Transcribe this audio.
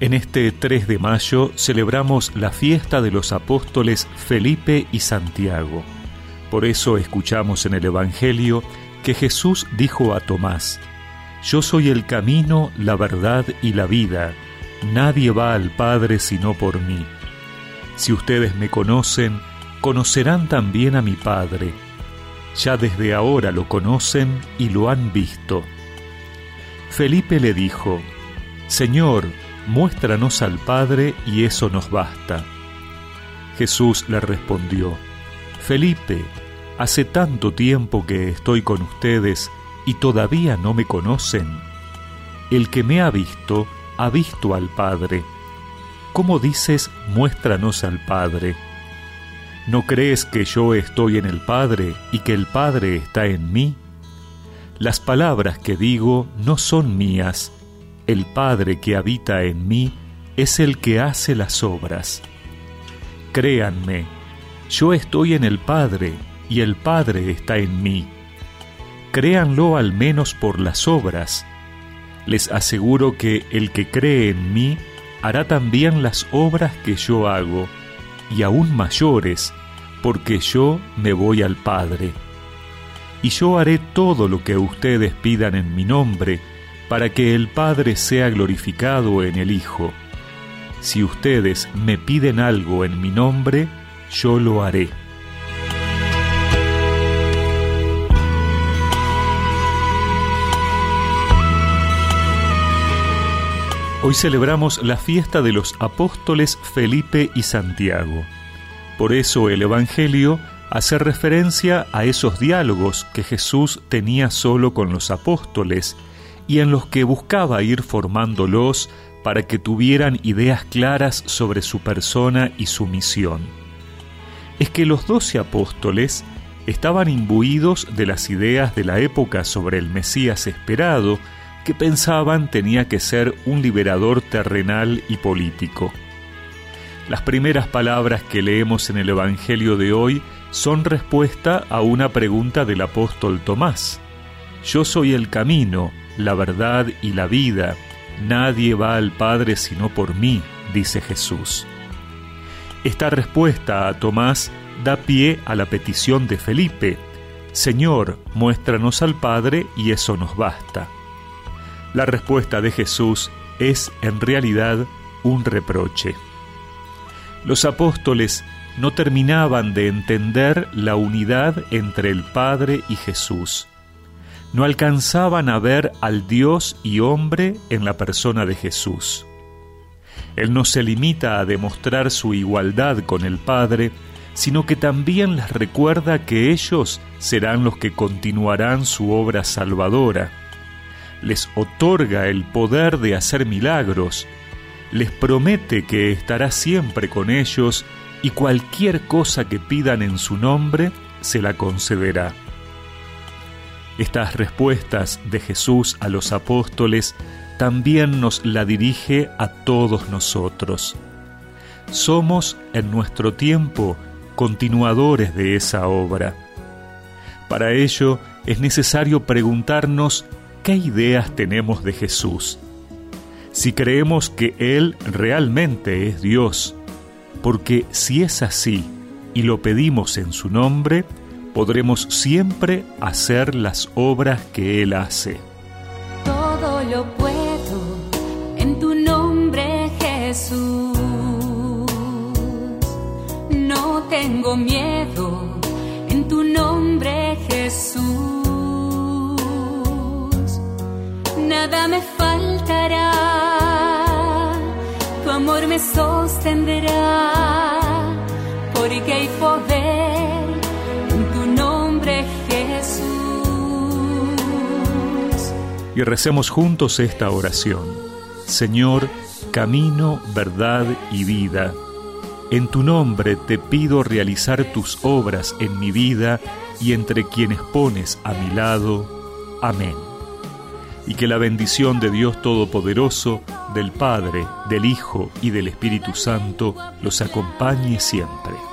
En este 3 de mayo celebramos la fiesta de los apóstoles Felipe y Santiago. Por eso escuchamos en el Evangelio que Jesús dijo a Tomás, Yo soy el camino, la verdad y la vida. Nadie va al Padre sino por mí. Si ustedes me conocen, conocerán también a mi Padre. Ya desde ahora lo conocen y lo han visto. Felipe le dijo, Señor, muéstranos al Padre y eso nos basta. Jesús le respondió, Felipe, hace tanto tiempo que estoy con ustedes y todavía no me conocen. El que me ha visto, ha visto al Padre. ¿Cómo dices, muéstranos al Padre? ¿No crees que yo estoy en el Padre y que el Padre está en mí? Las palabras que digo no son mías, el Padre que habita en mí es el que hace las obras. Créanme, yo estoy en el Padre y el Padre está en mí. Créanlo al menos por las obras. Les aseguro que el que cree en mí hará también las obras que yo hago, y aún mayores, porque yo me voy al Padre. Y yo haré todo lo que ustedes pidan en mi nombre, para que el Padre sea glorificado en el Hijo. Si ustedes me piden algo en mi nombre, yo lo haré. Hoy celebramos la fiesta de los apóstoles Felipe y Santiago. Por eso el Evangelio hace referencia a esos diálogos que Jesús tenía solo con los apóstoles y en los que buscaba ir formándolos para que tuvieran ideas claras sobre su persona y su misión. Es que los doce apóstoles estaban imbuidos de las ideas de la época sobre el Mesías esperado, que pensaban tenía que ser un liberador terrenal y político. Las primeras palabras que leemos en el Evangelio de hoy son respuesta a una pregunta del apóstol Tomás. Yo soy el camino, la verdad y la vida. Nadie va al Padre sino por mí, dice Jesús. Esta respuesta a Tomás da pie a la petición de Felipe, Señor, muéstranos al Padre y eso nos basta. La respuesta de Jesús es en realidad un reproche. Los apóstoles no terminaban de entender la unidad entre el Padre y Jesús no alcanzaban a ver al Dios y hombre en la persona de Jesús. Él no se limita a demostrar su igualdad con el Padre, sino que también les recuerda que ellos serán los que continuarán su obra salvadora. Les otorga el poder de hacer milagros, les promete que estará siempre con ellos y cualquier cosa que pidan en su nombre se la concederá. Estas respuestas de Jesús a los apóstoles también nos la dirige a todos nosotros. Somos en nuestro tiempo continuadores de esa obra. Para ello es necesario preguntarnos qué ideas tenemos de Jesús. Si creemos que Él realmente es Dios, porque si es así y lo pedimos en su nombre, podremos siempre hacer las obras que Él hace. Todo lo puedo en tu nombre, Jesús. No tengo miedo en tu nombre, Jesús. Nada me faltará, tu amor me sostendrá, y recemos juntos esta oración. Señor, camino, verdad y vida. En tu nombre te pido realizar tus obras en mi vida y entre quienes pones a mi lado. Amén. Y que la bendición de Dios Todopoderoso, del Padre, del Hijo y del Espíritu Santo los acompañe siempre.